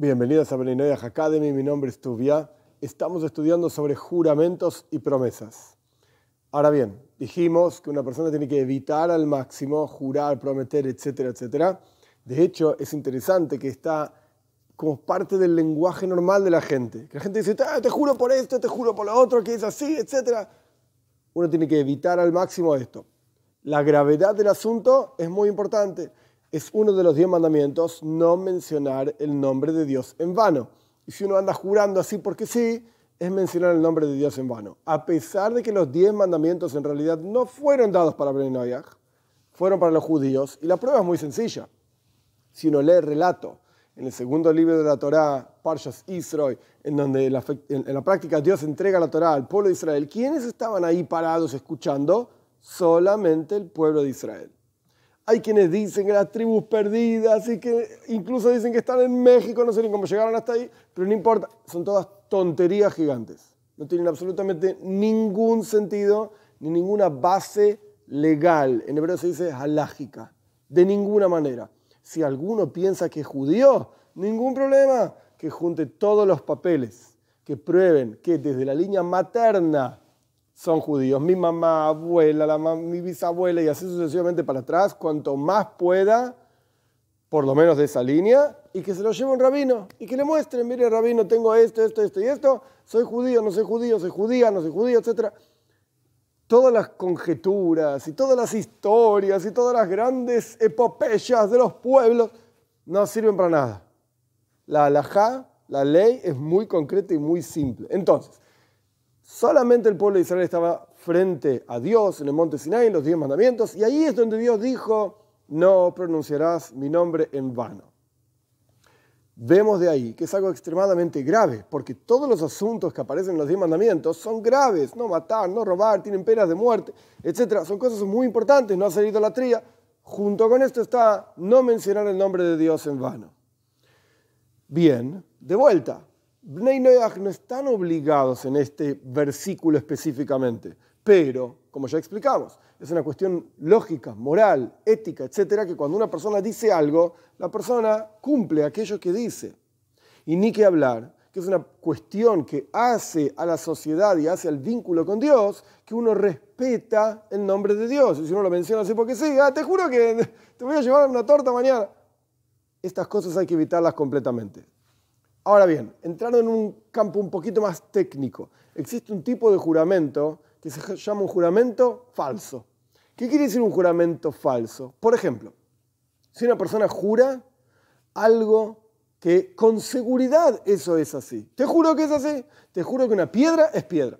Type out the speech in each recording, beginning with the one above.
Bienvenidos a Beninoyah Academy, mi nombre es Tuvia. Estamos estudiando sobre juramentos y promesas. Ahora bien, dijimos que una persona tiene que evitar al máximo jurar, prometer, etcétera, etcétera. De hecho, es interesante que está como parte del lenguaje normal de la gente. Que la gente dice, "Ah, te juro por esto, te juro por lo otro, que es así, etcétera. Uno tiene que evitar al máximo esto. La gravedad del asunto es muy importante es uno de los diez mandamientos no mencionar el nombre de Dios en vano. Y si uno anda jurando así porque sí, es mencionar el nombre de Dios en vano. A pesar de que los diez mandamientos en realidad no fueron dados para Ben fueron para los judíos. Y la prueba es muy sencilla. Si uno lee el relato en el segundo libro de la Torá, Parshas Israel, en donde en la, en la práctica Dios entrega la Torá al pueblo de Israel, ¿quiénes estaban ahí parados escuchando? Solamente el pueblo de Israel. Hay quienes dicen que las tribus perdidas y que incluso dicen que están en México, no sé ni cómo llegaron hasta ahí, pero no importa, son todas tonterías gigantes. No tienen absolutamente ningún sentido ni ninguna base legal. En hebreo se dice halágica, de ninguna manera. Si alguno piensa que es judío, ningún problema, que junte todos los papeles que prueben que desde la línea materna son judíos. Mi mamá, abuela, la mi bisabuela y así sucesivamente para atrás, cuanto más pueda, por lo menos de esa línea, y que se lo lleve un rabino y que le muestren, mire rabino, tengo esto, esto, esto y esto, soy judío, no soy judío, soy judía, no soy judío, etc. Todas las conjeturas y todas las historias y todas las grandes epopeyas de los pueblos no sirven para nada. La halajá, la ley, es muy concreta y muy simple. Entonces, Solamente el pueblo de Israel estaba frente a Dios en el monte Sinai, en los diez mandamientos, y ahí es donde Dios dijo, no pronunciarás mi nombre en vano. Vemos de ahí que es algo extremadamente grave, porque todos los asuntos que aparecen en los diez mandamientos son graves, no matar, no robar, tienen penas de muerte, etc. Son cosas muy importantes, no hacer idolatría. Junto con esto está no mencionar el nombre de Dios en vano. Bien, de vuelta, Bnei Noach no están obligados en este versículo específicamente, pero, como ya explicamos, es una cuestión lógica, moral, ética, etcétera, que cuando una persona dice algo, la persona cumple aquello que dice. Y ni que hablar, que es una cuestión que hace a la sociedad y hace al vínculo con Dios, que uno respeta el nombre de Dios. Y si uno lo menciona así porque sí, ah, te juro que te voy a llevar una torta mañana. Estas cosas hay que evitarlas completamente. Ahora bien, entrando en un campo un poquito más técnico, existe un tipo de juramento que se llama un juramento falso. ¿Qué quiere decir un juramento falso? Por ejemplo, si una persona jura algo que con seguridad eso es así. Te juro que es así. Te juro que una piedra es piedra.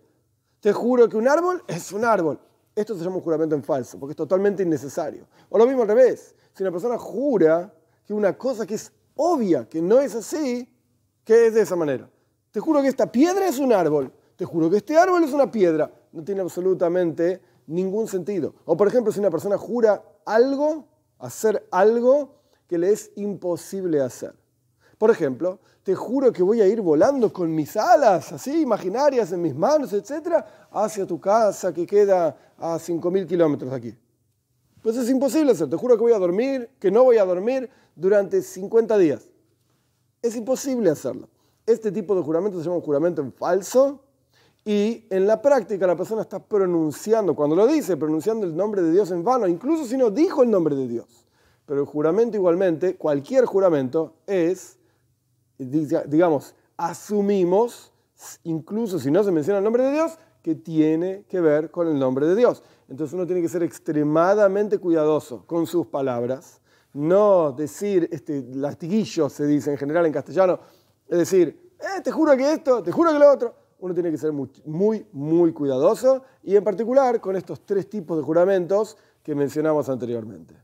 Te juro que un árbol es un árbol. Esto se llama un juramento en falso, porque es totalmente innecesario. O lo mismo al revés. Si una persona jura que una cosa que es obvia, que no es así, que es de esa manera. Te juro que esta piedra es un árbol. Te juro que este árbol es una piedra. No tiene absolutamente ningún sentido. O por ejemplo, si una persona jura algo, hacer algo que le es imposible hacer. Por ejemplo, te juro que voy a ir volando con mis alas, así, imaginarias en mis manos, etcétera, hacia tu casa que queda a 5.000 kilómetros de aquí. Pues es imposible hacer. Te juro que voy a dormir, que no voy a dormir durante 50 días. Es imposible hacerlo. Este tipo de juramento se llama un juramento en falso y en la práctica la persona está pronunciando, cuando lo dice, pronunciando el nombre de Dios en vano, incluso si no dijo el nombre de Dios. Pero el juramento igualmente, cualquier juramento es, digamos, asumimos, incluso si no se menciona el nombre de Dios, que tiene que ver con el nombre de Dios. Entonces uno tiene que ser extremadamente cuidadoso con sus palabras no decir este latiguillo, se dice en general en castellano, es decir, eh, te juro que esto, te juro que lo otro. Uno tiene que ser muy, muy cuidadoso y en particular con estos tres tipos de juramentos que mencionamos anteriormente.